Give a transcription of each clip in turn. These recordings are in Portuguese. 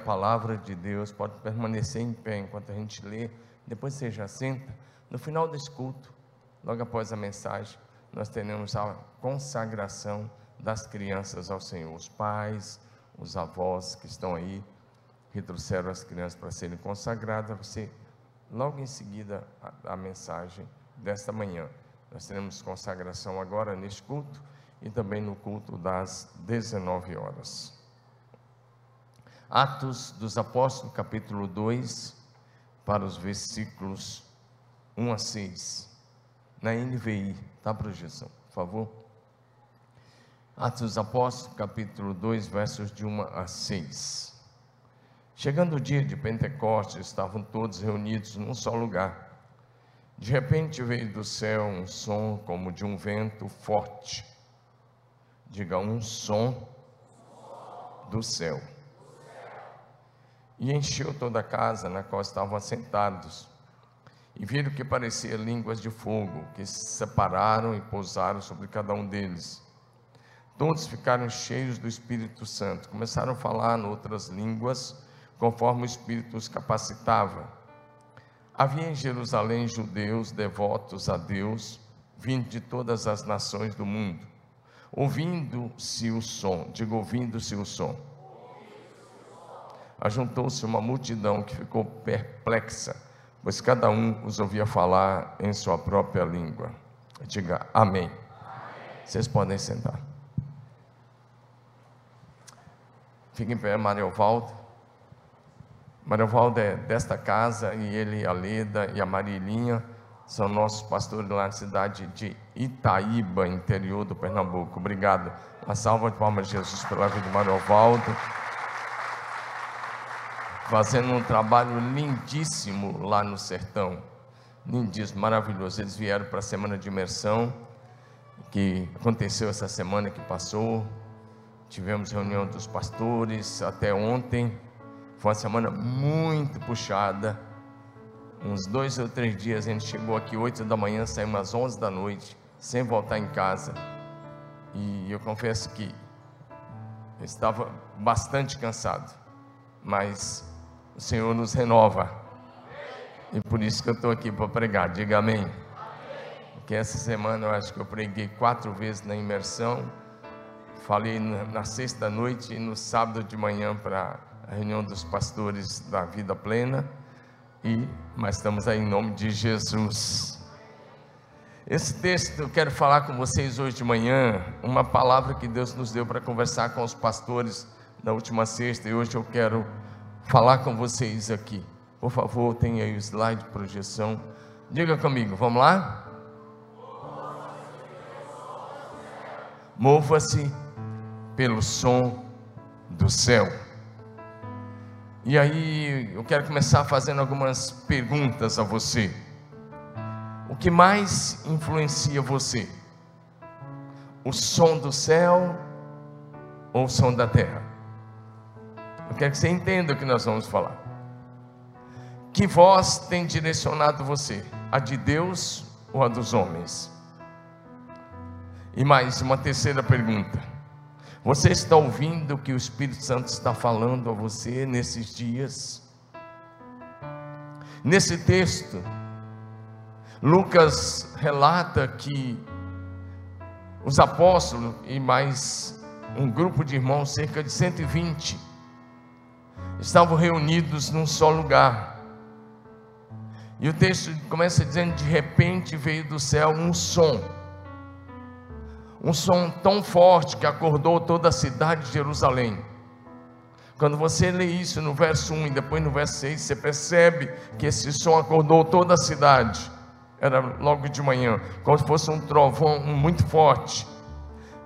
palavra de Deus, pode permanecer em pé enquanto a gente lê, depois você já senta. No final desse culto, logo após a mensagem, nós teremos a consagração das crianças ao Senhor. Os pais, os avós que estão aí, que trouxeram as crianças para serem consagradas, você, logo em seguida, a, a mensagem desta manhã. Nós teremos consagração agora neste culto e também no culto das 19 horas. Atos dos Apóstolos, capítulo 2, para os versículos 1 a 6. Na NVI, tá, projeção, por favor. Atos dos Apóstolos, capítulo 2, versos de 1 a 6. Chegando o dia de Pentecostes, estavam todos reunidos num só lugar. De repente veio do céu um som como de um vento forte. Diga um som do céu. E encheu toda a casa na qual estavam assentados. E viram que parecia línguas de fogo, que se separaram e pousaram sobre cada um deles. Todos ficaram cheios do Espírito Santo, começaram a falar em outras línguas, conforme o Espírito os capacitava. Havia em Jerusalém judeus devotos a Deus, vindo de todas as nações do mundo. Ouvindo-se o som, digo, ouvindo-se o som. Ajuntou-se uma multidão que ficou perplexa, pois cada um os ouvia falar em sua própria língua. Diga amém. Vocês podem sentar. Fiquem em pé, Mario Valdo. Mariovaldo é desta casa e ele, a Leda e a Marilinha são nossos pastores lá na cidade de Itaíba, interior do Pernambuco. Obrigado. Uma salva de palmas Jesus pela vida de Mariovaldo. Fazendo um trabalho lindíssimo lá no sertão. Lindíssimo, maravilhoso. Eles vieram para a semana de imersão, que aconteceu essa semana que passou. Tivemos reunião dos pastores até ontem foi uma semana muito puxada. Uns dois ou três dias a gente chegou aqui oito da manhã, saímos às onze da noite, sem voltar em casa. E eu confesso que estava bastante cansado, mas o Senhor nos renova. E por isso que eu estou aqui para pregar. Diga amém. Porque essa semana eu acho que eu preguei quatro vezes na imersão. Falei na sexta noite e no sábado de manhã para a reunião dos pastores da vida plena. E mas estamos aí em nome de Jesus. Esse texto eu quero falar com vocês hoje de manhã, uma palavra que Deus nos deu para conversar com os pastores na última sexta e hoje eu quero falar com vocês aqui. Por favor, tenha aí o slide de projeção. Diga comigo, vamos lá? Mova-se pelo som do céu. E aí eu quero começar fazendo algumas perguntas a você. O que mais influencia você? O som do céu ou o som da terra? Eu quero que você entenda o que nós vamos falar. Que voz tem direcionado você? A de Deus ou a dos homens? E mais uma terceira pergunta. Você está ouvindo o que o Espírito Santo está falando a você nesses dias? Nesse texto, Lucas relata que os apóstolos e mais um grupo de irmãos, cerca de 120, estavam reunidos num só lugar. E o texto começa dizendo: de repente veio do céu um som um som tão forte que acordou toda a cidade de Jerusalém. Quando você lê isso no verso 1 e depois no verso 6, você percebe que esse som acordou toda a cidade. Era logo de manhã, como se fosse um trovão muito forte.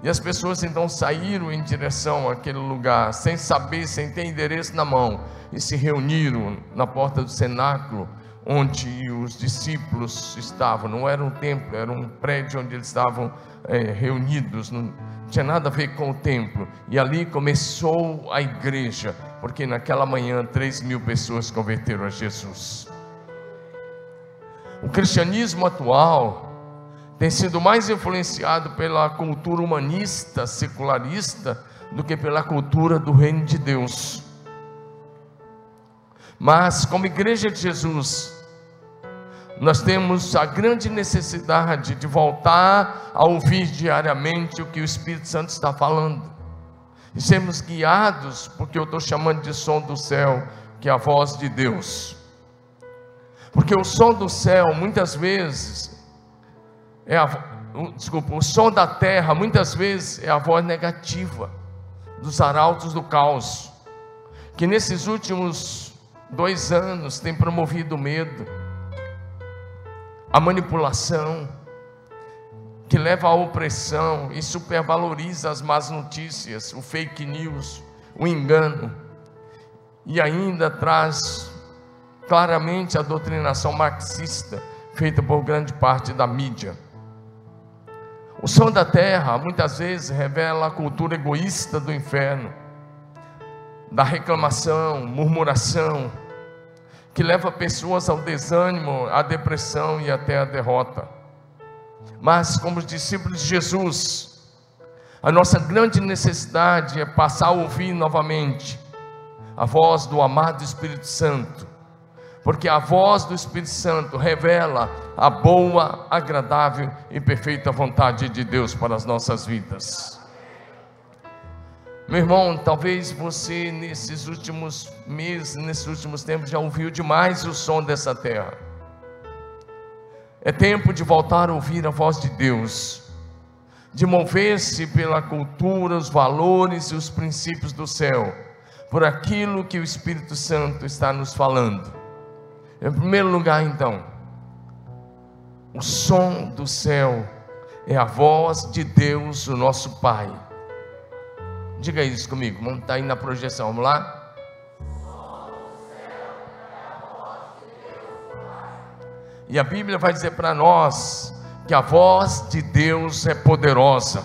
E as pessoas então saíram em direção àquele lugar, sem saber, sem ter endereço na mão, e se reuniram na porta do cenáculo, onde os discípulos estavam. Não era um templo, era um prédio onde eles estavam é, reunidos, não tinha nada a ver com o templo. E ali começou a igreja, porque naquela manhã 3 mil pessoas converteram a Jesus. O cristianismo atual tem sido mais influenciado pela cultura humanista, secularista, do que pela cultura do reino de Deus. Mas, como igreja de Jesus, nós temos a grande necessidade de voltar a ouvir diariamente o que o Espírito Santo está falando, e sermos guiados, porque eu estou chamando de som do céu, que é a voz de Deus. Porque o som do céu, muitas vezes, é a, desculpa, o som da terra, muitas vezes, é a voz negativa dos arautos do caos, que nesses últimos dois anos tem promovido medo, a manipulação, que leva à opressão e supervaloriza as más notícias, o fake news, o engano, e ainda traz claramente a doutrinação marxista feita por grande parte da mídia. O som da terra muitas vezes revela a cultura egoísta do inferno, da reclamação, murmuração, que leva pessoas ao desânimo, à depressão e até à derrota. Mas, como discípulos de Jesus, a nossa grande necessidade é passar a ouvir novamente a voz do amado Espírito Santo, porque a voz do Espírito Santo revela a boa, agradável e perfeita vontade de Deus para as nossas vidas. Meu irmão, talvez você nesses últimos meses, nesses últimos tempos, já ouviu demais o som dessa terra. É tempo de voltar a ouvir a voz de Deus, de mover-se pela cultura, os valores e os princípios do céu, por aquilo que o Espírito Santo está nos falando. Em primeiro lugar, então, o som do céu é a voz de Deus, o nosso Pai. Diga isso comigo, vamos estar tá aí na projeção, vamos lá? E a Bíblia vai dizer para nós que a voz de Deus é poderosa.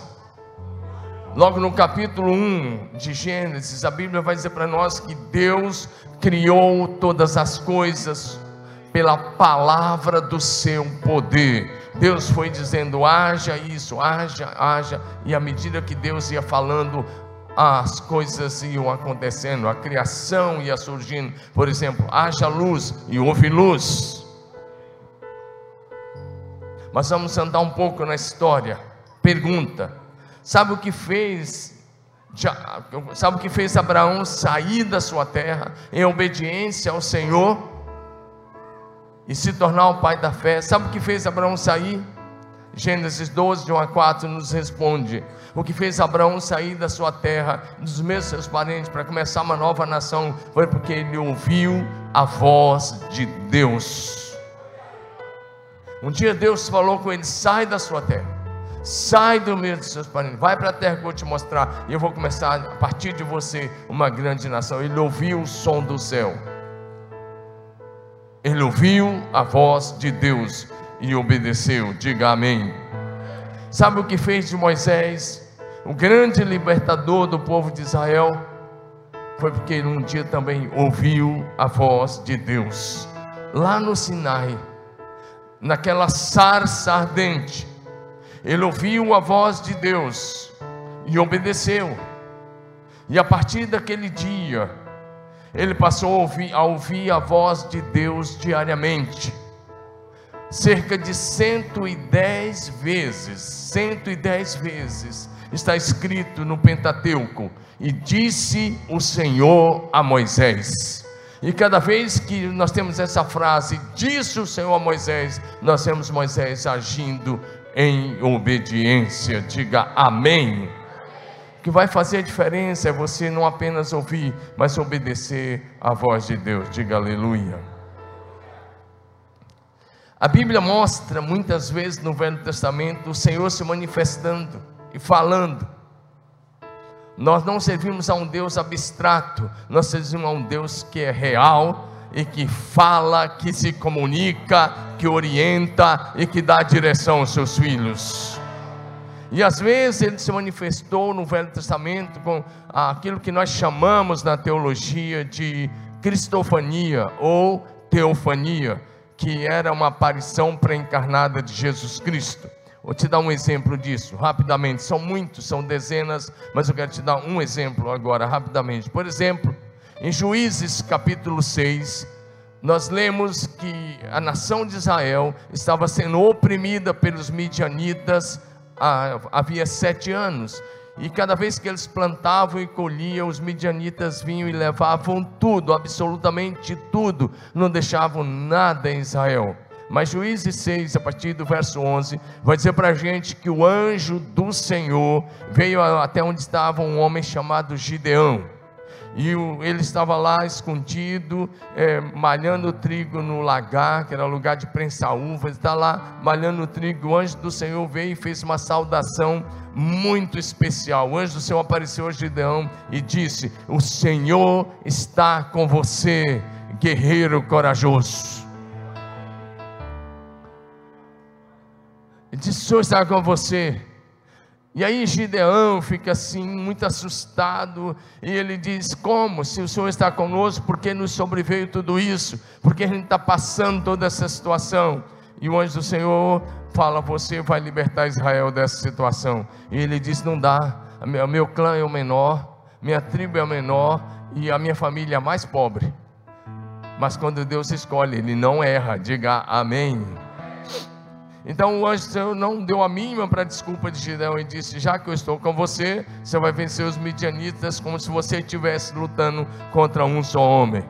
Logo no capítulo 1 de Gênesis, a Bíblia vai dizer para nós que Deus criou todas as coisas pela palavra do seu poder. Deus foi dizendo: haja isso, haja, haja, e à medida que Deus ia falando, as coisas iam acontecendo, a criação ia surgindo. Por exemplo, haja luz e houve luz. Mas vamos andar um pouco na história. Pergunta: sabe o que fez? sabe o que fez Abraão sair da sua terra em obediência ao Senhor? E se tornar o pai da fé. Sabe o que fez Abraão sair? Gênesis 12, de 1 a 4 nos responde: O que fez Abraão sair da sua terra, dos meus seus parentes, para começar uma nova nação, foi porque ele ouviu a voz de Deus. Um dia Deus falou com ele: sai da sua terra, sai do meio dos seus parentes, vai para a terra que eu vou te mostrar, e eu vou começar a partir de você uma grande nação. Ele ouviu o som do céu. Ele ouviu a voz de Deus e obedeceu. Diga amém. Sabe o que fez de Moisés, o grande libertador do povo de Israel? Foi porque ele um dia também ouviu a voz de Deus, lá no Sinai, naquela sarça ardente. Ele ouviu a voz de Deus e obedeceu. E a partir daquele dia, ele passou a ouvir, a ouvir a voz de Deus diariamente. Cerca de 110 vezes, 110 vezes está escrito no Pentateuco, e disse o Senhor a Moisés. E cada vez que nós temos essa frase, disse o Senhor a Moisés, nós temos Moisés agindo em obediência. Diga amém. O que vai fazer a diferença é você não apenas ouvir, mas obedecer à voz de Deus. Diga aleluia. A Bíblia mostra muitas vezes no Velho Testamento o Senhor se manifestando e falando. Nós não servimos a um Deus abstrato, nós servimos a um Deus que é real e que fala, que se comunica, que orienta e que dá direção aos seus filhos. E às vezes ele se manifestou no Velho Testamento com aquilo que nós chamamos na teologia de cristofania ou teofania, que era uma aparição pré-encarnada de Jesus Cristo. Vou te dar um exemplo disso, rapidamente. São muitos, são dezenas, mas eu quero te dar um exemplo agora, rapidamente. Por exemplo, Em Juízes capítulo 6, nós lemos que a nação de Israel estava sendo oprimida pelos midianitas havia sete anos. E cada vez que eles plantavam e colhiam, os midianitas vinham e levavam tudo, absolutamente tudo, não deixavam nada em Israel. Mas Juízes 6, a partir do verso 11, vai dizer para a gente que o anjo do Senhor veio até onde estava um homem chamado Gideão e ele estava lá escondido, é, malhando trigo no lagar, que era lugar de prensar uvas, está lá malhando trigo. O anjo do Senhor veio e fez uma saudação muito especial. O anjo do Senhor apareceu a Gideão e disse: O Senhor está com você, guerreiro corajoso. Ele disse: O Senhor está com você e aí Gideão fica assim, muito assustado, e ele diz: Como? Se o Senhor está conosco, por que nos sobreveio tudo isso? Por que a gente está passando toda essa situação? E o anjo do Senhor fala: Você vai libertar Israel dessa situação. E ele diz: Não dá, o meu clã é o menor, minha tribo é o menor, e a minha família é a mais pobre. Mas quando Deus escolhe, Ele não erra, diga amém. Então o anjo do Senhor não deu a mínima para a desculpa de Gideão e disse: Já que eu estou com você, você vai vencer os midianitas como se você estivesse lutando contra um só homem.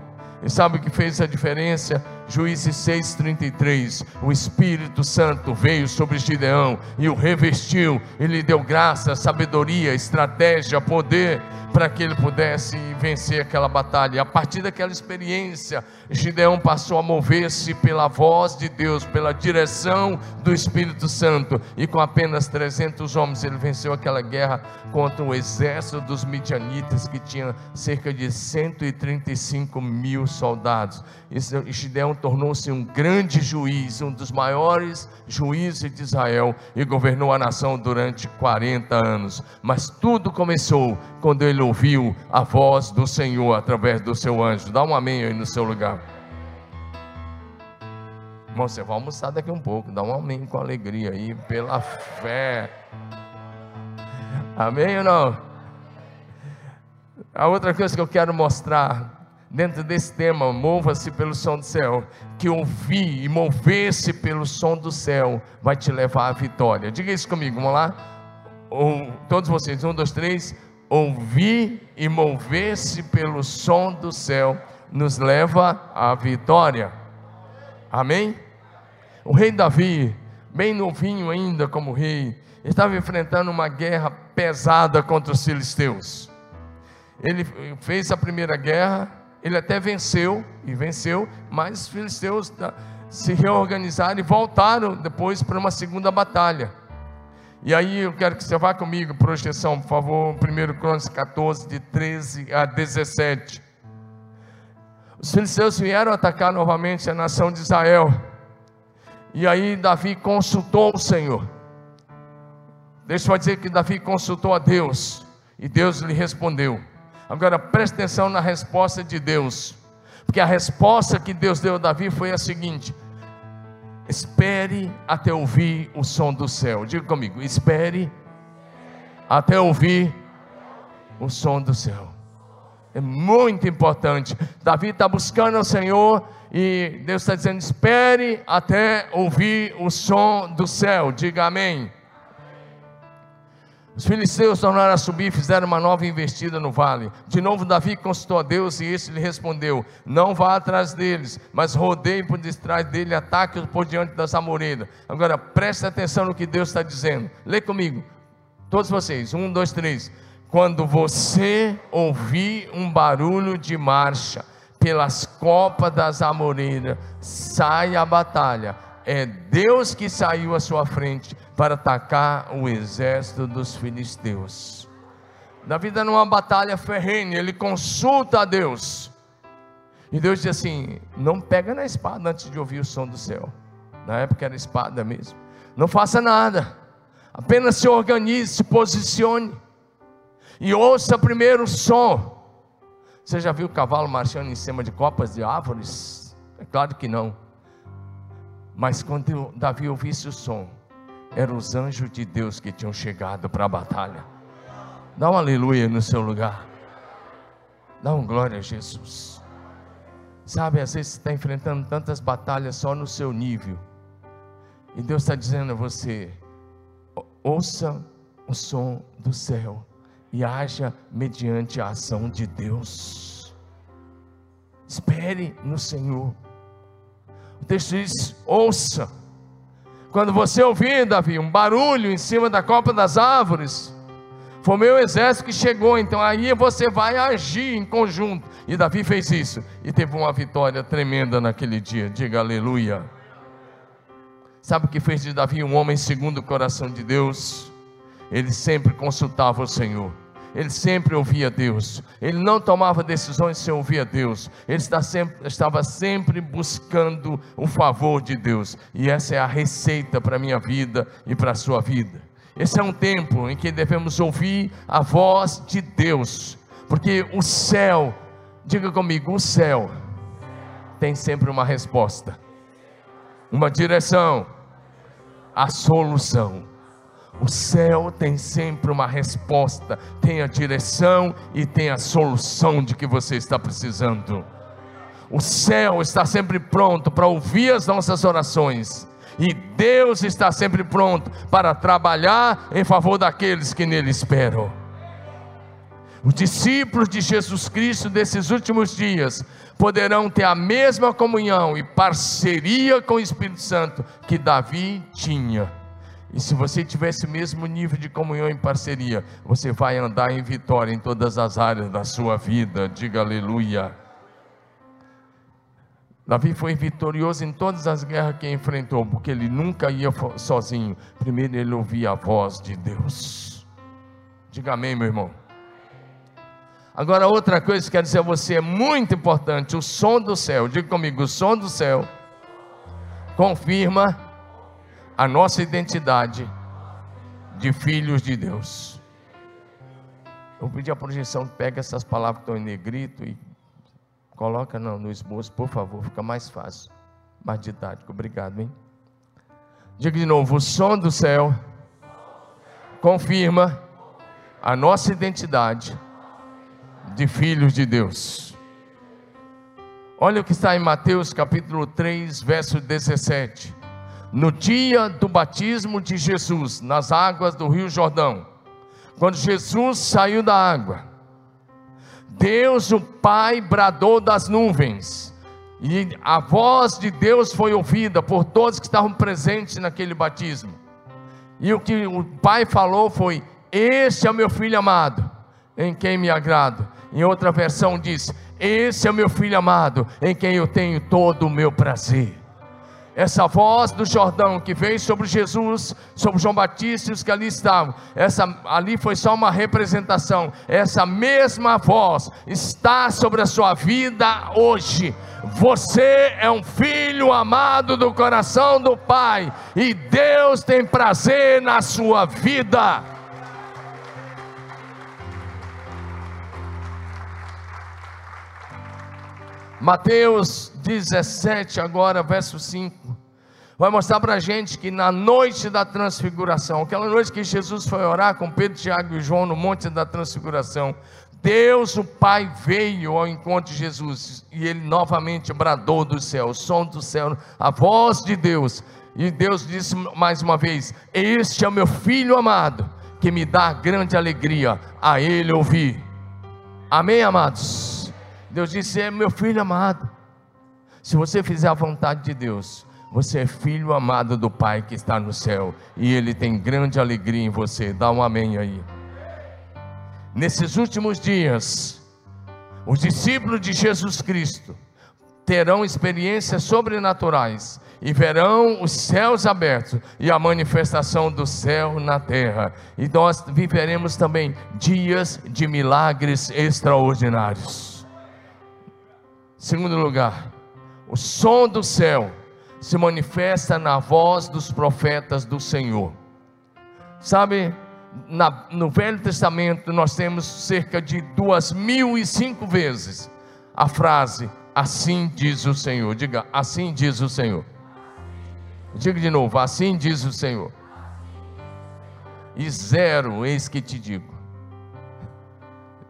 E sabe o que fez a diferença? Juízes 6,33. O Espírito Santo veio sobre Gideão e o revestiu, e lhe deu graça, sabedoria, estratégia, poder para que ele pudesse vencer aquela batalha. E a partir daquela experiência, Gideão passou a mover-se pela voz de Deus, pela direção do Espírito Santo, e com apenas 300 homens ele venceu aquela guerra contra o exército dos midianitas, que tinha cerca de 135 mil soldados. E Gideão tornou-se um grande juiz, um dos maiores juízes de Israel, e governou a nação durante 40 anos. Mas tudo começou quando ele ouviu a voz do Senhor através do seu anjo. Dá um amém aí no seu lugar. Irmão, você vai almoçar daqui um pouco. Dá um amém com alegria aí, pela fé. Amém ou não? A outra coisa que eu quero mostrar dentro desse tema, mova-se pelo som do céu, que ouvir e mover-se pelo som do céu vai te levar à vitória. Diga isso comigo, vamos lá? Ou, todos vocês, um, dois, três ouvir e mover-se pelo som do céu nos leva à vitória. Amém? O rei Davi, bem novinho ainda como rei, estava enfrentando uma guerra pesada contra os filisteus. Ele fez a primeira guerra, ele até venceu e venceu, mas os filisteus se reorganizaram e voltaram depois para uma segunda batalha. E aí eu quero que você vá comigo, projeção, por favor, 1 Crônicas 14, de 13 a 17. Os filisteus vieram atacar novamente a nação de Israel. E aí Davi consultou o Senhor. Deixa eu dizer que Davi consultou a Deus. E Deus lhe respondeu. Agora preste atenção na resposta de Deus. Porque a resposta que Deus deu a Davi foi a seguinte: Espere até ouvir o som do céu. Diga comigo, espere até ouvir o som do céu. É muito importante. Davi está buscando o Senhor e Deus está dizendo: espere até ouvir o som do céu. Diga amém. Os filisteus tornaram a subir e fizeram uma nova investida no vale. De novo, Davi consultou a Deus e este lhe respondeu: Não vá atrás deles, mas rodeie por detrás dele, ataque-os por diante das amoreiras. Agora preste atenção no que Deus está dizendo. Lê comigo, todos vocês. Um, dois, três. Quando você ouvir um barulho de marcha pelas copas das amoreiras, saia a batalha. É Deus que saiu à sua frente para atacar o exército dos filisteus. Davi está numa batalha ferrenha, ele consulta a Deus. E Deus diz assim: não pega na espada antes de ouvir o som do céu. Na época era espada mesmo. Não faça nada. Apenas se organize, se posicione. E ouça primeiro o som. Você já viu o cavalo marchando em cima de copas de árvores? É claro que não. Mas quando Davi ouvisse o som, eram os anjos de Deus que tinham chegado para a batalha. Dá um aleluia no seu lugar. Dá um glória a Jesus. Sabe, às vezes você está enfrentando tantas batalhas só no seu nível. E Deus está dizendo a você: ouça o som do céu e haja mediante a ação de Deus. Espere no Senhor. O texto diz: ouça. Quando você ouvir, Davi, um barulho em cima da copa das árvores, foi meu exército que chegou, então aí você vai agir em conjunto. E Davi fez isso e teve uma vitória tremenda naquele dia. Diga aleluia. Sabe o que fez de Davi um homem segundo o coração de Deus? Ele sempre consultava o Senhor. Ele sempre ouvia Deus. Ele não tomava decisões sem ouvir a Deus. Ele sempre, estava sempre buscando o favor de Deus. E essa é a receita para a minha vida e para a sua vida. Esse é um tempo em que devemos ouvir a voz de Deus. Porque o céu, diga comigo, o céu tem sempre uma resposta, uma direção, a solução. O céu tem sempre uma resposta, tem a direção e tem a solução de que você está precisando. O céu está sempre pronto para ouvir as nossas orações. E Deus está sempre pronto para trabalhar em favor daqueles que nele esperam. Os discípulos de Jesus Cristo desses últimos dias poderão ter a mesma comunhão e parceria com o Espírito Santo que Davi tinha e se você tiver esse mesmo nível de comunhão e parceria, você vai andar em vitória em todas as áreas da sua vida. Diga aleluia. Davi foi vitorioso em todas as guerras que enfrentou, porque ele nunca ia sozinho. Primeiro ele ouvia a voz de Deus. Diga amém, meu irmão. Agora, outra coisa que quero dizer a você é muito importante: o som do céu. Diga comigo: o som do céu confirma a nossa identidade de filhos de Deus. Eu pedir a projeção, pega essas palavras que estão em negrito e coloca no, no esboço, por favor, fica mais fácil, mais didático. Obrigado, hein? Diga de novo: o som do céu confirma a nossa identidade de filhos de Deus. Olha o que está em Mateus capítulo 3, verso 17 no dia do batismo de Jesus, nas águas do Rio Jordão, quando Jesus saiu da água, Deus o Pai bradou das nuvens, e a voz de Deus foi ouvida por todos que estavam presentes naquele batismo. E o que o Pai falou foi: Este é o meu filho amado, em quem me agrado. Em outra versão diz: Esse é o meu filho amado, em quem eu tenho todo o meu prazer essa voz do Jordão que veio sobre Jesus, sobre João Batista e os que ali estavam, essa ali foi só uma representação. Essa mesma voz está sobre a sua vida hoje. Você é um filho amado do coração do Pai e Deus tem prazer na sua vida. Mateus 17, agora, verso 5, vai mostrar para a gente que na noite da transfiguração, aquela noite que Jesus foi orar com Pedro, Tiago e João no monte da transfiguração, Deus, o Pai, veio ao encontro de Jesus e ele novamente bradou do céu, o som do céu, a voz de Deus. E Deus disse mais uma vez: Este é o meu filho amado, que me dá grande alegria a ele ouvir. Amém, amados? Deus disse: É meu filho amado. Se você fizer a vontade de Deus, você é filho amado do Pai que está no céu, e Ele tem grande alegria em você. Dá um amém aí. Nesses últimos dias, os discípulos de Jesus Cristo terão experiências sobrenaturais e verão os céus abertos e a manifestação do céu na terra. E nós viveremos também dias de milagres extraordinários. Segundo lugar, o som do céu se manifesta na voz dos profetas do Senhor. Sabe, na, no Velho Testamento nós temos cerca de duas mil e cinco vezes a frase assim diz o Senhor. Diga, assim diz o Senhor. Diga de novo, assim diz o Senhor. E zero, eis que te digo.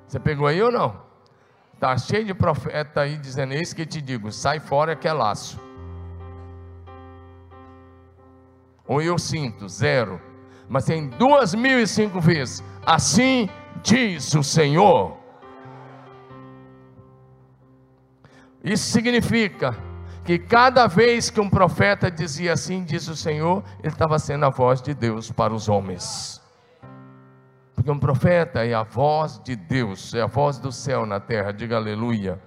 Você pegou aí ou não? Está cheio de profeta aí dizendo: Eis que te digo, sai fora que é laço. Ou eu sinto, zero. Mas tem duas mil e cinco vezes. Assim diz o Senhor. Isso significa que cada vez que um profeta dizia assim, diz o Senhor, ele estava sendo a voz de Deus para os homens. Porque um profeta é a voz de Deus, é a voz do céu na terra, diga aleluia.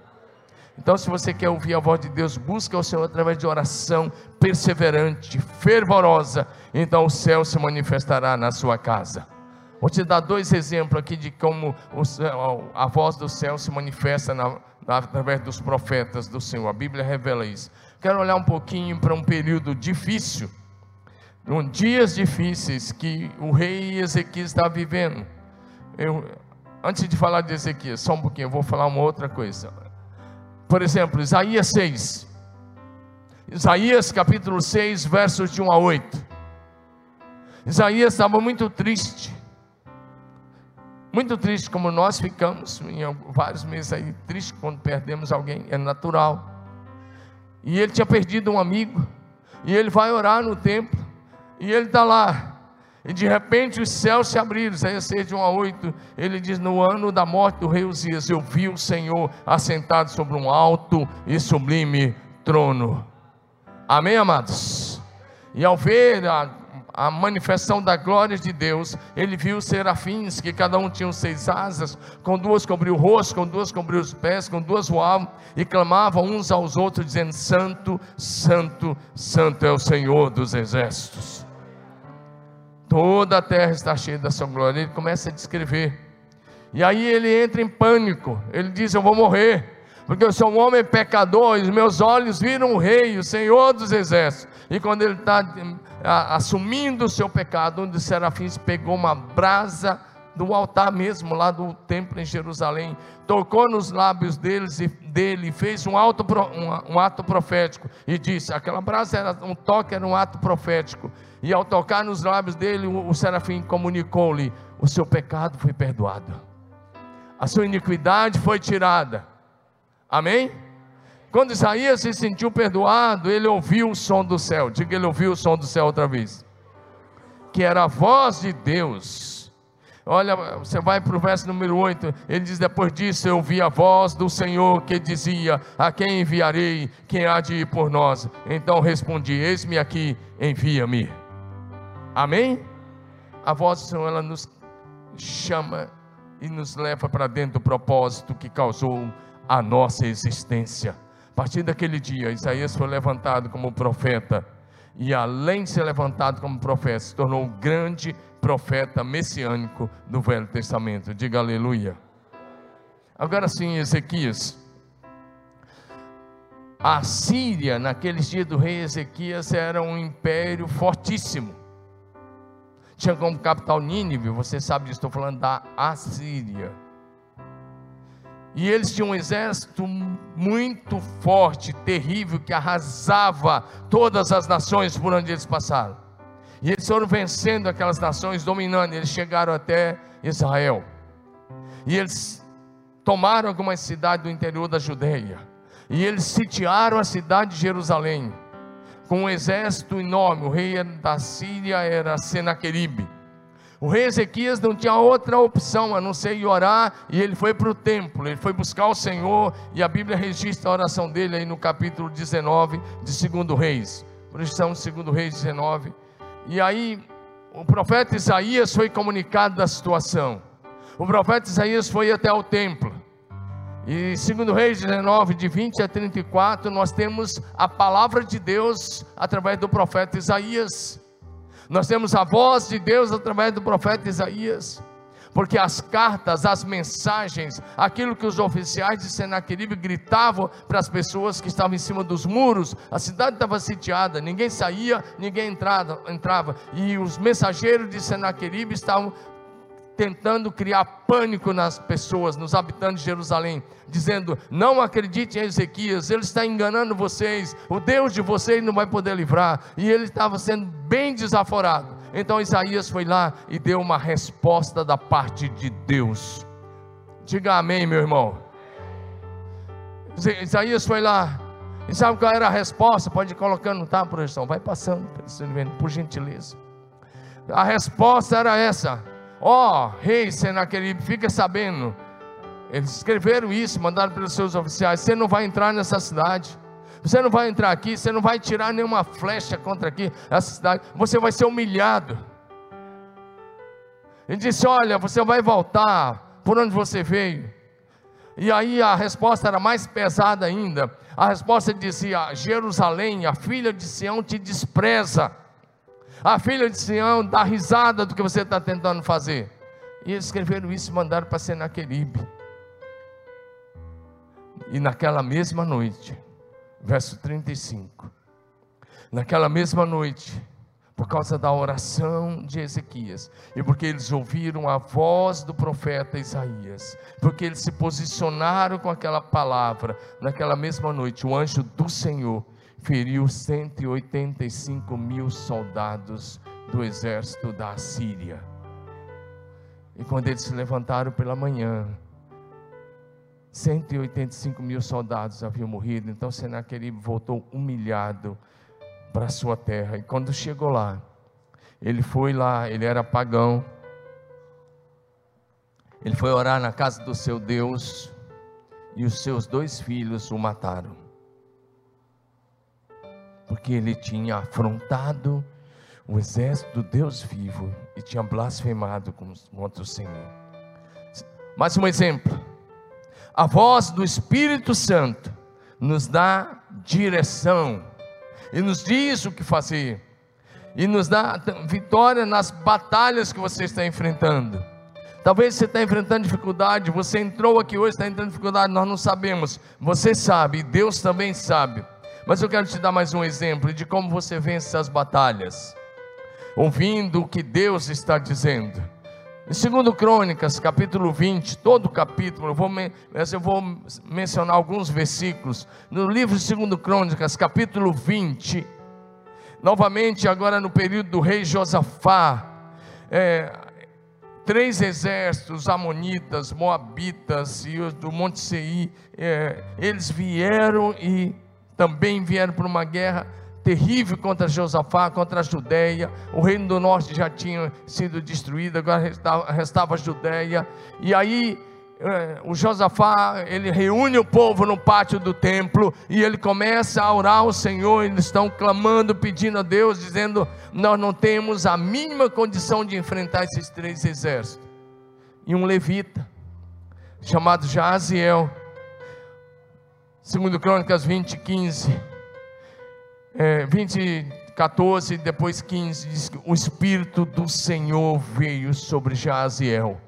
Então, se você quer ouvir a voz de Deus, busca o Senhor através de oração perseverante, fervorosa, então o céu se manifestará na sua casa. Vou te dar dois exemplos aqui de como a voz do céu se manifesta na, através dos profetas do Senhor. A Bíblia revela isso. Quero olhar um pouquinho para um período difícil, um dias difíceis que o rei Ezequias está vivendo. Eu, antes de falar de Ezequias, só um pouquinho, eu vou falar uma outra coisa. Por exemplo, Isaías 6. Isaías capítulo 6, versos de 1 a 8. Isaías estava muito triste muito triste, como nós ficamos em vários meses aí, triste quando perdemos alguém, é natural. E ele tinha perdido um amigo, e ele vai orar no templo, e ele está lá, e de repente os céus se abriram, Isaías 6, de 1 a 8, ele diz: No ano da morte do rei Uzias, eu vi o Senhor assentado sobre um alto e sublime trono. Amém, amados? E ao ver a a manifestação da glória de Deus, ele viu serafins, que cada um tinha seis asas, com duas cobriu o rosto, com duas cobriu os pés, com duas voavam, e clamavam uns aos outros, dizendo: Santo, Santo, Santo é o Senhor dos exércitos. Toda a terra está cheia da sua glória. Ele começa a descrever. E aí ele entra em pânico. Ele diz: Eu vou morrer, porque eu sou um homem pecador, e meus olhos viram o Rei, o Senhor dos exércitos. E quando ele está assumindo o seu pecado, um dos serafins pegou uma brasa do altar mesmo, lá do templo em Jerusalém, tocou nos lábios deles e dele, fez um, alto, um, um ato profético e disse: aquela brasa era um toque, era um ato profético. E ao tocar nos lábios dele, o, o serafim comunicou-lhe: o seu pecado foi perdoado, a sua iniquidade foi tirada. Amém? Quando Isaías se sentiu perdoado, ele ouviu o som do céu. Diga, ele ouviu o som do céu outra vez. Que era a voz de Deus. Olha, você vai para o verso número 8. Ele diz: Depois disso eu ouvi a voz do Senhor que dizia: A quem enviarei? Quem há de ir por nós? Então respondi: Eis-me aqui, envia-me. Amém? A voz do Senhor, ela nos chama e nos leva para dentro do propósito que causou a nossa existência. A partir daquele dia, Isaías foi levantado como profeta, e além de ser levantado como profeta, se tornou um grande profeta messiânico do Velho Testamento. Diga aleluia. Agora sim, Ezequias. A Síria, naqueles dias do rei Ezequias, era um império fortíssimo. Tinha como capital Nínive, você sabe disso, estou falando da Assíria. E eles tinham um exército muito forte, terrível, que arrasava todas as nações por onde eles passaram. E eles foram vencendo aquelas nações, dominando. Eles chegaram até Israel. E eles tomaram algumas cidades do interior da Judeia. E eles sitiaram a cidade de Jerusalém. Com um exército enorme. O rei da Síria era Senaqueribe. O rei Ezequias não tinha outra opção a não ser ir orar, e ele foi para o templo, ele foi buscar o Senhor, e a Bíblia registra a oração dele aí no capítulo 19 de 2 Reis. Por isso são 2 Reis 19. E aí o profeta Isaías foi comunicado da situação. O profeta Isaías foi até o templo. E segundo Reis 19, de 20 a 34, nós temos a palavra de Deus através do profeta Isaías. Nós temos a voz de Deus através do profeta Isaías. Porque as cartas, as mensagens, aquilo que os oficiais de Senaqueribe gritavam para as pessoas que estavam em cima dos muros, a cidade estava sitiada, ninguém saía, ninguém entrava, entrava e os mensageiros de Senaqueribe estavam tentando criar pânico nas pessoas, nos habitantes de Jerusalém, dizendo: Não acredite em Ezequias, ele está enganando vocês, o Deus de vocês não vai poder livrar. E ele estava sendo bem desaforado. Então Isaías foi lá e deu uma resposta da parte de Deus. Diga amém, meu irmão. Isaías foi lá. E sabe qual era a resposta? Pode ir colocando, tá, projeção? Vai passando, por gentileza. A resposta era essa: Ó, oh, rei Senaqueribe, fica sabendo. Eles escreveram isso, mandaram pelos seus oficiais: Você não vai entrar nessa cidade. Você não vai entrar aqui, você não vai tirar nenhuma flecha contra aqui, essa cidade. Você vai ser humilhado. Ele disse: Olha, você vai voltar por onde você veio. E aí a resposta era mais pesada ainda. A resposta dizia: Jerusalém, a filha de Sião te despreza. A filha de Sião dá risada do que você está tentando fazer. E eles escreveram isso e mandaram para Senaqueribe. E naquela mesma noite, verso 35. Naquela mesma noite, por causa da oração de Ezequias, e porque eles ouviram a voz do profeta Isaías, porque eles se posicionaram com aquela palavra, naquela mesma noite, o anjo do Senhor feriu 185 mil soldados do exército da Assíria. E quando eles se levantaram pela manhã, 185 mil soldados haviam morrido, então Senaqueribe voltou humilhado para sua terra. E quando chegou lá, ele foi lá, ele era pagão, ele foi orar na casa do seu Deus, e os seus dois filhos o mataram, porque ele tinha afrontado o exército do Deus vivo e tinha blasfemado contra o Senhor. Mais um exemplo a voz do Espírito Santo nos dá direção e nos diz o que fazer e nos dá vitória nas batalhas que você está enfrentando. Talvez você está enfrentando dificuldade, você entrou aqui hoje, está entrando dificuldade, nós não sabemos. Você sabe, Deus também sabe. Mas eu quero te dar mais um exemplo de como você vence as batalhas, ouvindo o que Deus está dizendo. Em 2 Crônicas, capítulo 20, todo o capítulo, eu vou, eu vou mencionar alguns versículos. No livro de 2 Crônicas, capítulo 20, novamente agora no período do rei Josafá, é, três exércitos, amonitas, moabitas e os do Monte Seir, é, eles vieram e também vieram para uma guerra terrível contra Josafá, contra a Judéia. O reino do norte já tinha sido destruído, agora restava, restava a Judéia. E aí é, o Josafá, ele reúne o povo no pátio do templo e ele começa a orar ao Senhor. Eles estão clamando, pedindo a Deus, dizendo: Nós não temos a mínima condição de enfrentar esses três exércitos. E um levita, chamado Jaziel, segundo Crônicas 20, 15 é, 20, 14, depois 15, diz que o Espírito do Senhor veio sobre Jaziel.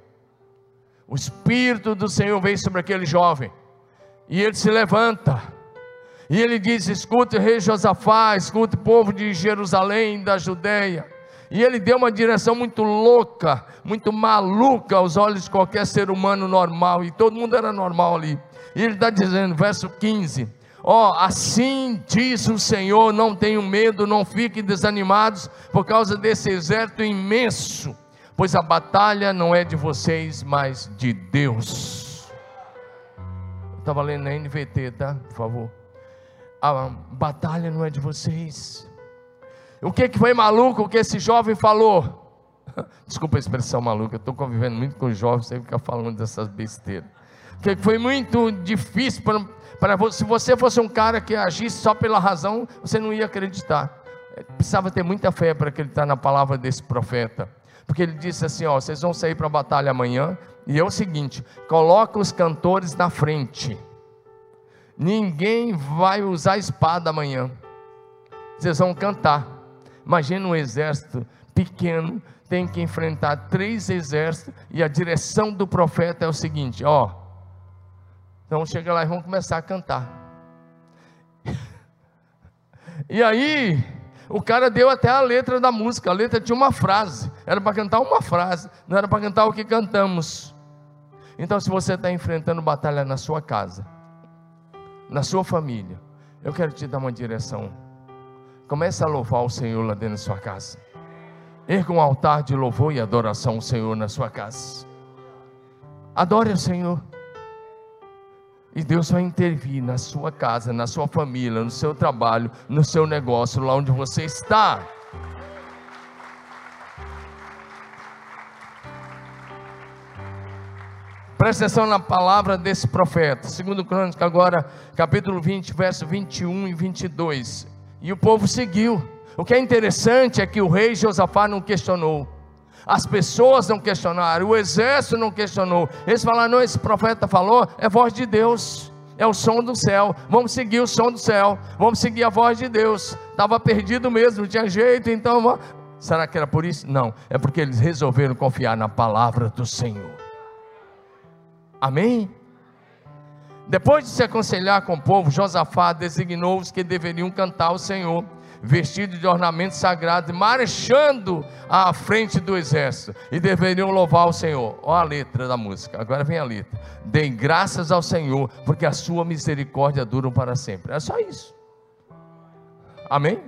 O Espírito do Senhor veio sobre aquele jovem. E ele se levanta. E ele diz: Escute, rei Josafá, escute, povo de Jerusalém, da Judéia. E ele deu uma direção muito louca, muito maluca aos olhos de qualquer ser humano normal. E todo mundo era normal ali. E ele está dizendo, verso 15: Ó, oh, assim diz o Senhor: não tenham medo, não fiquem desanimados por causa desse exército imenso, pois a batalha não é de vocês, mas de Deus. Estava lendo na NVT, tá? Por favor. A batalha não é de vocês. O que, que foi maluco que esse jovem falou? Desculpa a expressão maluca, eu estou convivendo muito com jovens, você fica falando dessas besteiras. Que foi muito difícil para para se você fosse um cara que agisse só pela razão, você não ia acreditar. É, precisava ter muita fé para acreditar na palavra desse profeta. Porque ele disse assim: ó, vocês vão sair para a batalha amanhã, e é o seguinte: coloca os cantores na frente. Ninguém vai usar espada amanhã. Vocês vão cantar. Imagina um exército pequeno, tem que enfrentar três exércitos, e a direção do profeta é o seguinte: ó então chega lá e vão começar a cantar. E aí, o cara deu até a letra da música. A letra tinha uma frase. Era para cantar uma frase, não era para cantar o que cantamos. Então, se você está enfrentando batalha na sua casa, na sua família, eu quero te dar uma direção. Comece a louvar o Senhor lá dentro da sua casa. Erga um altar de louvor e adoração ao Senhor na sua casa. Adore o Senhor. E Deus vai intervir na sua casa, na sua família, no seu trabalho, no seu negócio, lá onde você está. Presta atenção na palavra desse profeta. Segundo Crônica, agora, capítulo 20, verso 21 e 22. E o povo seguiu. O que é interessante é que o rei Josafá não questionou. As pessoas não questionaram, o exército não questionou. Eles falaram: não, esse profeta falou, é voz de Deus, é o som do céu. Vamos seguir o som do céu, vamos seguir a voz de Deus. Estava perdido mesmo, não tinha jeito, então. Será que era por isso? Não, é porque eles resolveram confiar na palavra do Senhor. Amém? Depois de se aconselhar com o povo, Josafá designou os que deveriam cantar ao Senhor vestidos de ornamentos sagrados, marchando à frente do exército, e deveriam louvar o Senhor. Olha a letra da música, agora vem a letra. Deem graças ao Senhor, porque a sua misericórdia dura para sempre. É só isso. Amém?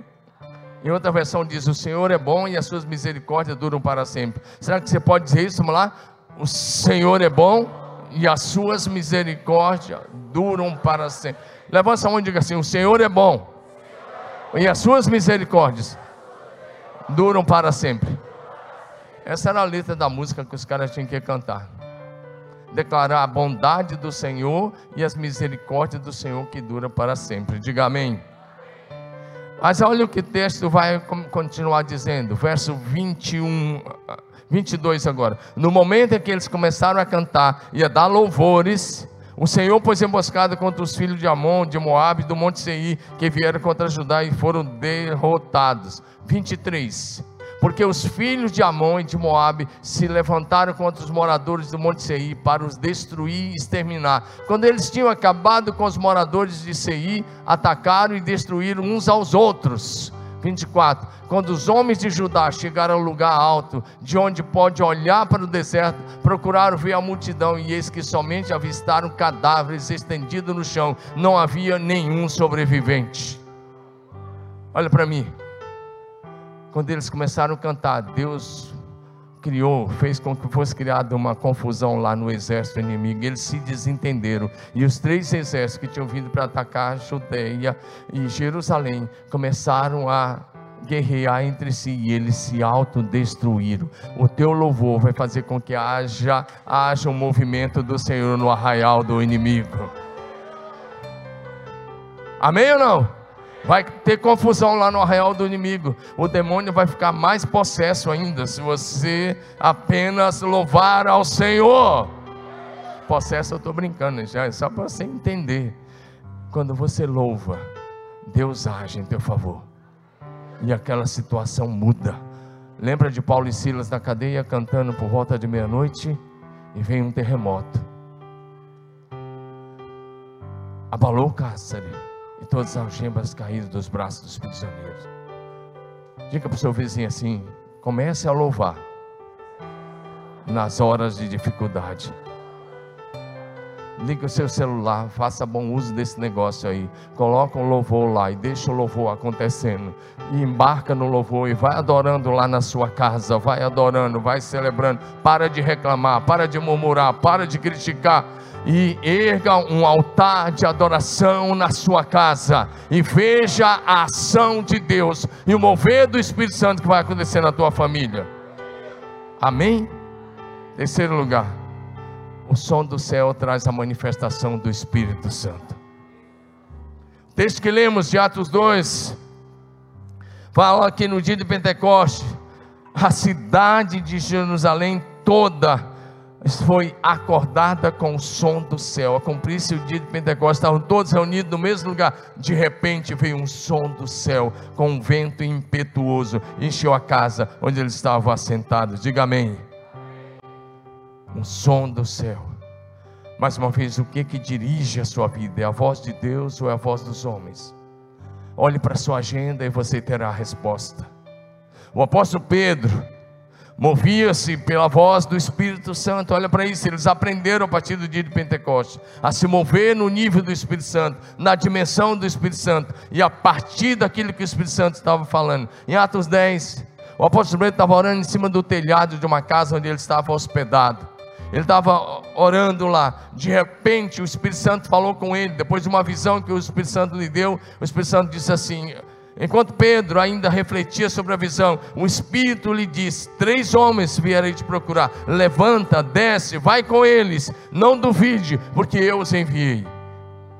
Em outra versão diz: O Senhor é bom e as suas misericórdias duram para sempre. Será que você pode dizer isso? Vamos lá? O Senhor é bom e as suas misericórdias duram para sempre. Levanta a mão e diga assim: O Senhor é bom e as suas misericórdias duram para sempre. Essa era a letra da música que os caras tinham que cantar. Declarar a bondade do Senhor e as misericórdias do Senhor que duram para sempre. Diga amém. Mas olha o que o texto vai continuar dizendo, verso 21, 22 agora. No momento em que eles começaram a cantar e a dar louvores, o Senhor pôs emboscada contra os filhos de Amon, de Moabe, do Monte Seir, que vieram contra Judá e foram derrotados. 23. Porque os filhos de Amon e de Moabe se levantaram contra os moradores do Monte Seir para os destruir e exterminar. Quando eles tinham acabado com os moradores de Seir, atacaram e destruíram uns aos outros. 24. Quando os homens de Judá chegaram ao lugar alto, de onde pode olhar para o deserto, procuraram ver a multidão, e eis que somente avistaram cadáveres estendidos no chão, não havia nenhum sobrevivente. Olha para mim. Quando eles começaram a cantar, Deus criou, fez com que fosse criada uma confusão lá no exército inimigo. Eles se desentenderam. E os três exércitos que tinham vindo para atacar a Judeia e Jerusalém começaram a guerrear entre si e eles se autodestruíram. O teu louvor vai fazer com que haja, haja um movimento do Senhor no arraial do inimigo. Amém ou não? Vai ter confusão lá no arraial do inimigo. O demônio vai ficar mais possesso ainda se você apenas louvar ao Senhor. Possesso eu estou brincando já, só para você entender. Quando você louva, Deus age em teu favor. E aquela situação muda. Lembra de Paulo e Silas na cadeia cantando por volta de meia-noite? E vem um terremoto. Abalou o cárcere e todas as algemas caíram dos braços dos prisioneiros. Diga para o seu vizinho assim: comece a louvar nas horas de dificuldade. Liga o seu celular, faça bom uso desse negócio aí. Coloca um louvor lá e deixa o louvor acontecendo. E embarca no louvor e vai adorando lá na sua casa. Vai adorando, vai celebrando. Para de reclamar, para de murmurar, para de criticar e erga um altar de adoração na sua casa e veja a ação de Deus e o mover do Espírito Santo que vai acontecer na tua família. Amém? Terceiro lugar, o som do céu traz a manifestação do Espírito Santo. O texto que lemos de Atos 2 fala que no dia de Pentecoste a cidade de Jerusalém toda foi acordada com o som do céu. A cumprir-se o dia de Pentecostes, estavam todos reunidos no mesmo lugar. De repente veio um som do céu, com um vento impetuoso, encheu a casa onde eles estavam assentados. Diga amém. Um som do céu. Mais uma vez, o que que dirige a sua vida? É a voz de Deus ou é a voz dos homens? Olhe para a sua agenda e você terá a resposta. O apóstolo Pedro, movia-se pela voz do Espírito Santo. Olha para isso, eles aprenderam a partir do dia de Pentecostes a se mover no nível do Espírito Santo, na dimensão do Espírito Santo, e a partir daquilo que o Espírito Santo estava falando. Em Atos 10, o apóstolo Pedro estava orando em cima do telhado de uma casa onde ele estava hospedado. ele estava orando lá. De repente, o Espírito Santo falou com ele. Depois de uma visão que o Espírito Santo lhe deu, o Espírito Santo disse assim: Enquanto Pedro ainda refletia sobre a visão, o Espírito lhe disse: Três homens vieram te procurar. Levanta, desce, vai com eles. Não duvide, porque eu os enviei.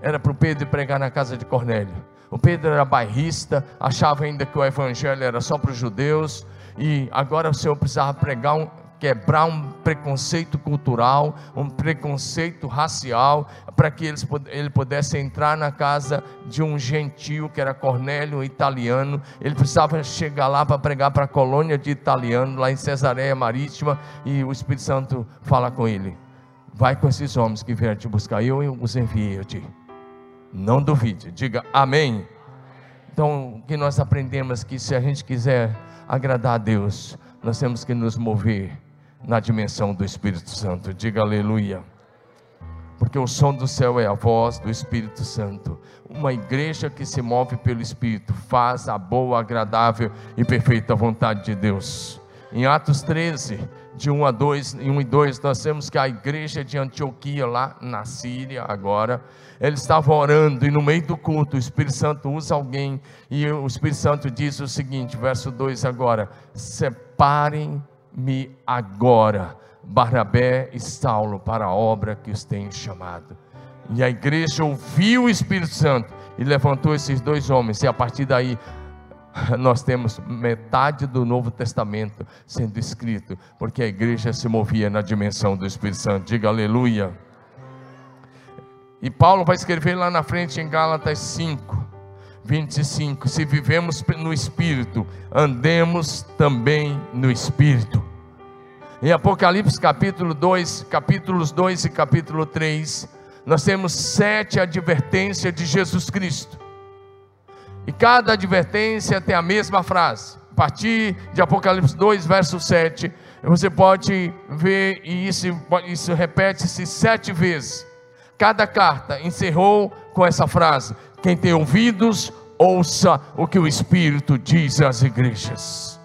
Era para o Pedro pregar na casa de Cornélio. O Pedro era bairrista, achava ainda que o evangelho era só para os judeus, e agora o Senhor precisava pregar um, quebrar um preconceito cultural, um preconceito racial, para que eles, ele pudesse entrar na casa de um gentio, que era Cornélio, um italiano. Ele precisava chegar lá para pregar para a colônia de italiano, lá em Cesareia Marítima, e o Espírito Santo fala com ele: Vai com esses homens que vieram te buscar, eu os enviei a ti. Não duvide, diga amém. Então, o que nós aprendemos é que se a gente quiser agradar a Deus, nós temos que nos mover na dimensão do Espírito Santo. Diga aleluia. Porque o som do céu é a voz do Espírito Santo. Uma igreja que se move pelo Espírito faz a boa, agradável e perfeita vontade de Deus. Em Atos 13, de 1 a 2, em 1 e 2, nós temos que a igreja de Antioquia, lá na Síria, agora, eles estavam orando e no meio do culto o Espírito Santo usa alguém e o Espírito Santo diz o seguinte, verso 2 agora: separem me agora, Barnabé e Saulo, para a obra que os tem chamado. E a igreja ouviu o Espírito Santo e levantou esses dois homens, e a partir daí nós temos metade do Novo Testamento sendo escrito, porque a igreja se movia na dimensão do Espírito Santo. Diga aleluia. E Paulo vai escrever lá na frente em Gálatas 5, 25: Se vivemos no Espírito, andemos também no Espírito. Em Apocalipse capítulo 2, capítulos 2 e capítulo 3, nós temos sete advertências de Jesus Cristo. E cada advertência tem a mesma frase. A partir de Apocalipse 2, verso 7, você pode ver, e isso, isso repete-se sete vezes. Cada carta encerrou com essa frase: Quem tem ouvidos, ouça o que o Espírito diz às igrejas.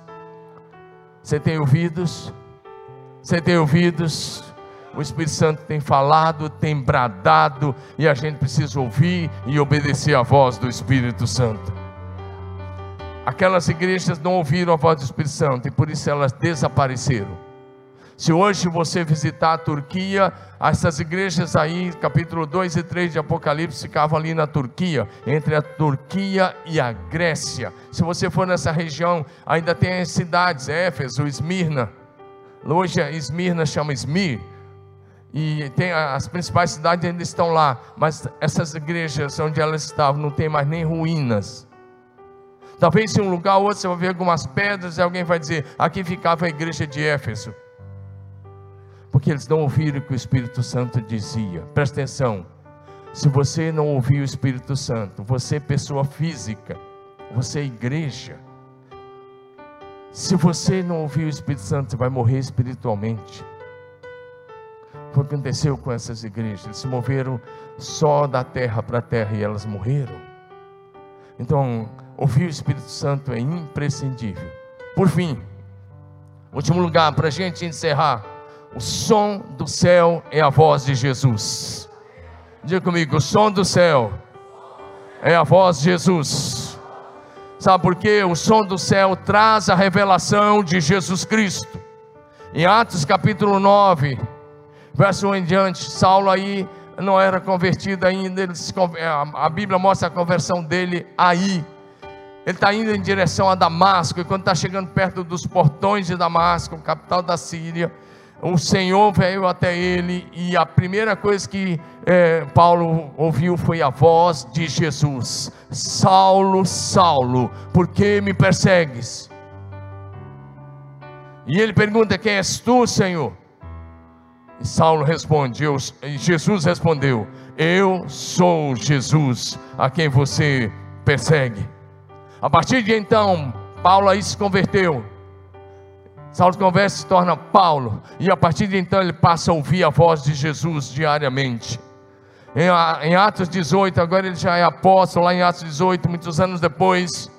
Você tem ouvidos? Você tem ouvidos? O Espírito Santo tem falado, tem bradado, e a gente precisa ouvir e obedecer a voz do Espírito Santo. Aquelas igrejas não ouviram a voz do Espírito Santo e por isso elas desapareceram. Se hoje você visitar a Turquia, essas igrejas aí, capítulo 2 e 3 de Apocalipse, ficavam ali na Turquia, entre a Turquia e a Grécia. Se você for nessa região, ainda tem as cidades, Éfeso, Esmirna Hoje Esmirna chama Esmir. E tem as principais cidades ainda estão lá, mas essas igrejas onde elas estavam não tem mais nem ruínas. Talvez em um lugar ou outro você vai ver algumas pedras e alguém vai dizer: aqui ficava a igreja de Éfeso. Porque eles não ouviram o que o Espírito Santo dizia. Presta atenção. Se você não ouvir o Espírito Santo, você é pessoa física, você é igreja se você não ouvir o Espírito Santo, você vai morrer espiritualmente. Foi o que aconteceu com essas igrejas. Eles se moveram só da terra para a terra e elas morreram. Então, ouvir o Espírito Santo é imprescindível. Por fim, último lugar para a gente encerrar: o som do céu é a voz de Jesus. Diga comigo: o som do céu é a voz de Jesus. Sabe por quê? O som do céu traz a revelação de Jesus Cristo. Em Atos capítulo 9, verso 1 em diante, Saulo aí não era convertido ainda, ele, a Bíblia mostra a conversão dele aí. Ele está indo em direção a Damasco, e quando está chegando perto dos portões de Damasco, capital da Síria, o Senhor veio até ele e a primeira coisa que é, Paulo ouviu foi a voz de Jesus: Saulo, Saulo, por que me persegues? E ele pergunta: Quem és tu, Senhor? E Saulo responde: eu, Jesus respondeu: Eu sou Jesus, a quem você persegue. A partir de então, Paulo aí se converteu Saulo conversa se torna Paulo, e a partir de então ele passa a ouvir a voz de Jesus diariamente. Em, Atos 18, agora ele já é apóstolo, lá em Atos 18, muitos anos depois,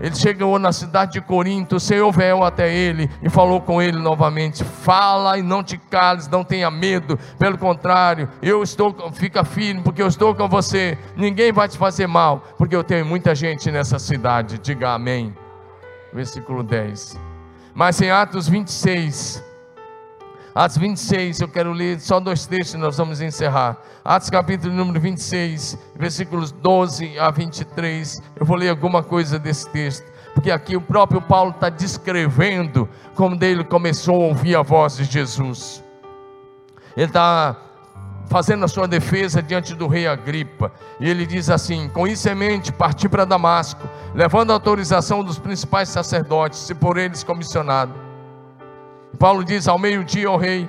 Ele chegou na cidade de Corinto, o Senhor veio até ele e falou com ele novamente: Fala e não te cales, não tenha medo. Pelo contrário, eu estou, fica firme, porque eu estou com você. Ninguém vai te fazer mal, porque eu tenho muita gente nessa cidade. Diga amém. Versículo 10. Mas em Atos 26, Atos 26, eu quero ler só dois textos e nós vamos encerrar. Atos capítulo número 26, versículos 12 a 23. Eu vou ler alguma coisa desse texto, porque aqui o próprio Paulo está descrevendo como dele começou a ouvir a voz de Jesus. Ele está fazendo a sua defesa diante do rei Agripa. E ele diz assim: Com isso em mente, parti para Damasco, levando a autorização dos principais sacerdotes, e por eles comissionado Paulo diz: Ao meio-dia, ó rei,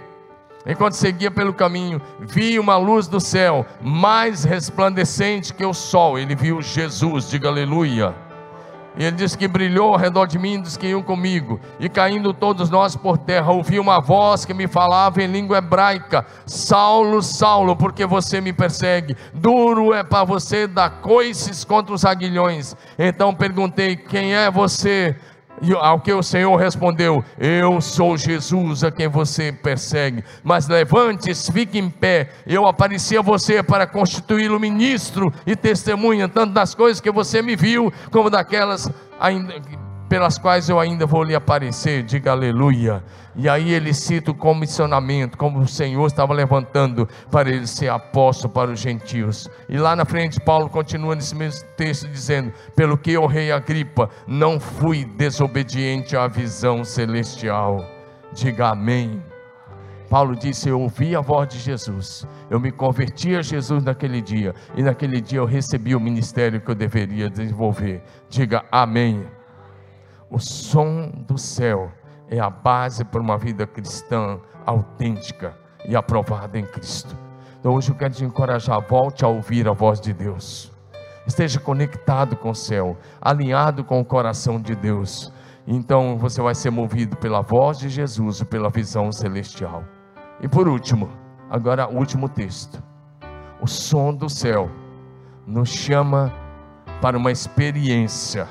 enquanto seguia pelo caminho, vi uma luz do céu, mais resplandecente que o sol. Ele viu Jesus, diga aleluia. E ele diz que brilhou ao redor de mim dos que iam comigo, e caindo todos nós por terra, ouvi uma voz que me falava em língua hebraica: Saulo, Saulo, porque você me persegue? Duro é para você dar coices contra os aguilhões. Então perguntei: Quem é você? Ao que o Senhor respondeu: Eu sou Jesus a quem você persegue. Mas levante-se, fique em pé. Eu apareci a você para constituí-lo ministro e testemunha, tanto das coisas que você me viu, como daquelas ainda pelas quais eu ainda vou lhe aparecer, diga aleluia. E aí ele cita o comissionamento, como o Senhor estava levantando para ele ser apóstolo para os gentios. E lá na frente, Paulo continua nesse mesmo texto dizendo: Pelo que o rei Agripa, não fui desobediente à visão celestial. Diga amém. Paulo disse: Eu ouvi a voz de Jesus, eu me converti a Jesus naquele dia, e naquele dia eu recebi o ministério que eu deveria desenvolver. Diga amém. O som do céu é a base para uma vida cristã autêntica e aprovada em Cristo. Então hoje eu quero te encorajar, volte a ouvir a voz de Deus. Esteja conectado com o céu, alinhado com o coração de Deus. Então você vai ser movido pela voz de Jesus e pela visão celestial. E por último, agora o último texto. O som do céu nos chama para uma experiência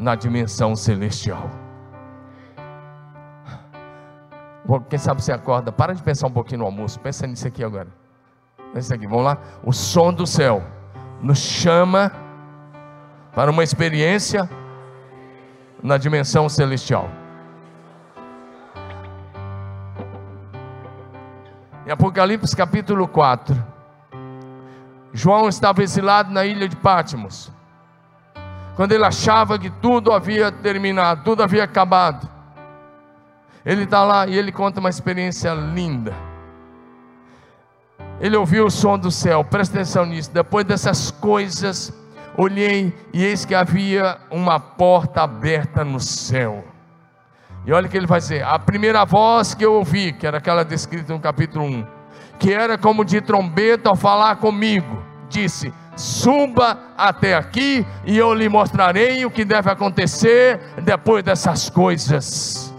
na dimensão celestial. Quem sabe você acorda, para de pensar um pouquinho no almoço, pensa nisso aqui agora. Pensa aqui, vamos lá. O som do céu nos chama para uma experiência na dimensão celestial. Em Apocalipse capítulo 4, João estava exilado na ilha de Pátimos quando ele achava que tudo havia terminado, tudo havia acabado. Ele está lá e ele conta uma experiência linda. Ele ouviu o som do céu, presta atenção nisso. Depois dessas coisas, olhei e eis que havia uma porta aberta no céu. E olha o que ele vai dizer: a primeira voz que eu ouvi, que era aquela descrita no capítulo 1, que era como de trombeta ao falar comigo, disse: suba até aqui e eu lhe mostrarei o que deve acontecer depois dessas coisas.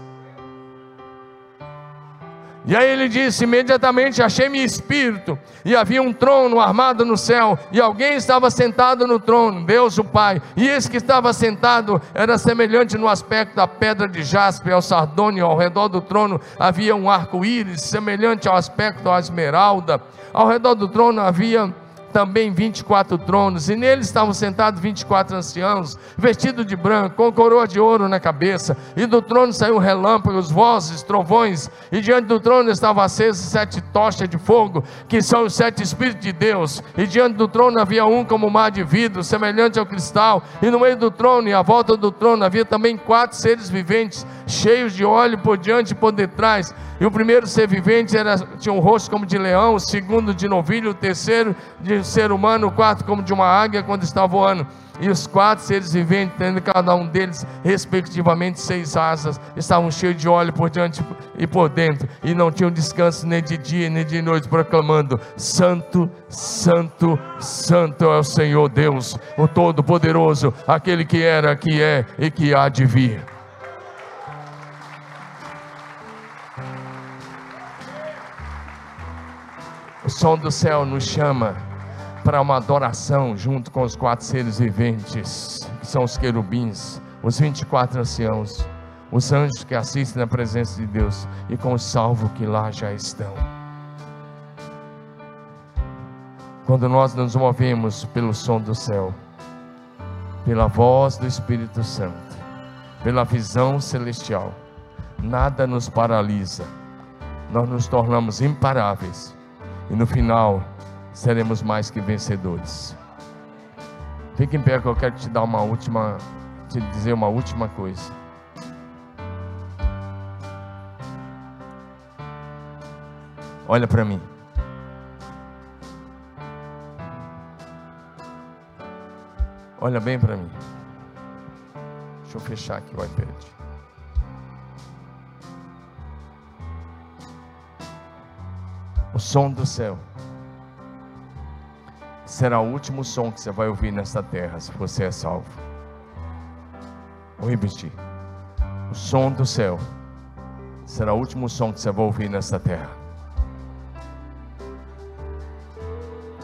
E aí ele disse: imediatamente achei meu espírito, e havia um trono armado no céu, e alguém estava sentado no trono, Deus o Pai. E esse que estava sentado era semelhante no aspecto da pedra de jaspe ao sardônio, ao redor do trono havia um arco-íris, semelhante ao aspecto da esmeralda. Ao redor do trono havia também 24 tronos, e neles estavam sentados 24 anciãos, vestidos de branco, com coroa de ouro na cabeça, e do trono saiu relâmpagos, vozes, trovões, e diante do trono estavam acesas sete tochas de fogo, que são os sete Espíritos de Deus, e diante do trono havia um como mar de vidro, semelhante ao cristal, e no meio do trono e à volta do trono havia também quatro seres viventes, cheios de óleo por diante e por detrás, e o primeiro ser vivente era, tinha um rosto como de leão, o segundo de novilho, o terceiro de ser humano, o quarto como de uma águia quando está voando. E os quatro seres viventes, tendo cada um deles, respectivamente, seis asas, estavam cheios de óleo por diante e por dentro, e não tinham descanso nem de dia nem de noite, proclamando: Santo, Santo, Santo é o Senhor Deus, o Todo-Poderoso, aquele que era, que é e que há de vir. O som do céu nos chama para uma adoração junto com os quatro seres viventes, que são os querubins, os 24 anciãos, os anjos que assistem na presença de Deus e com os salvos que lá já estão. Quando nós nos movemos pelo som do céu, pela voz do Espírito Santo, pela visão celestial, nada nos paralisa, nós nos tornamos imparáveis e no final seremos mais que vencedores. Fique em pé que eu quero te dar uma última, te dizer uma última coisa. Olha para mim. Olha bem para mim. Deixa eu fechar aqui o iPad. O som do céu será o último som que você vai ouvir nesta terra, se você é salvo. Vou repetir. O som do céu será o último som que você vai ouvir nesta terra.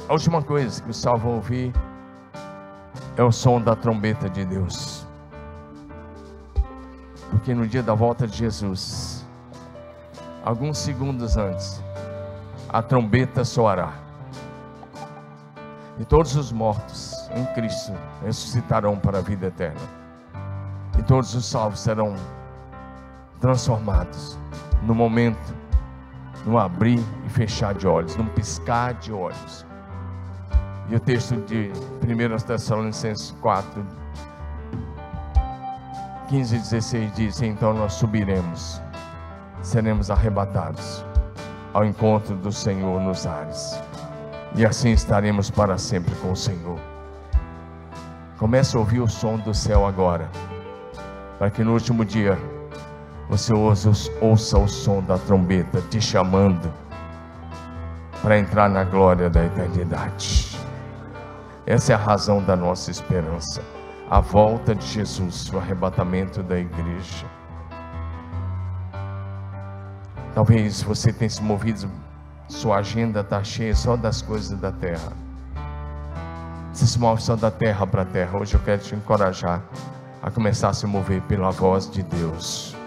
A última coisa que os salvos vão ouvir é o som da trombeta de Deus. Porque no dia da volta de Jesus, alguns segundos antes, a trombeta soará. E todos os mortos em Cristo ressuscitarão para a vida eterna. E todos os salvos serão transformados no momento, no abrir e fechar de olhos, num piscar de olhos. E o texto de 1 Tessalonicenses 4, 15 e 16 diz: Então nós subiremos, seremos arrebatados ao encontro do Senhor nos ares, e assim estaremos para sempre com o Senhor. Comece a ouvir o som do céu agora, para que no último dia você ouça, o som da trombeta te chamando para entrar na glória da eternidade. Essa é a razão da nossa esperança. A volta de Jesus, o arrebatamento da igreja. Talvez você tenha se movido, sua agenda está cheia só das coisas da terra. Você se move só da terra para a terra. Hoje eu quero te encorajar a começar a se mover pela voz de Deus.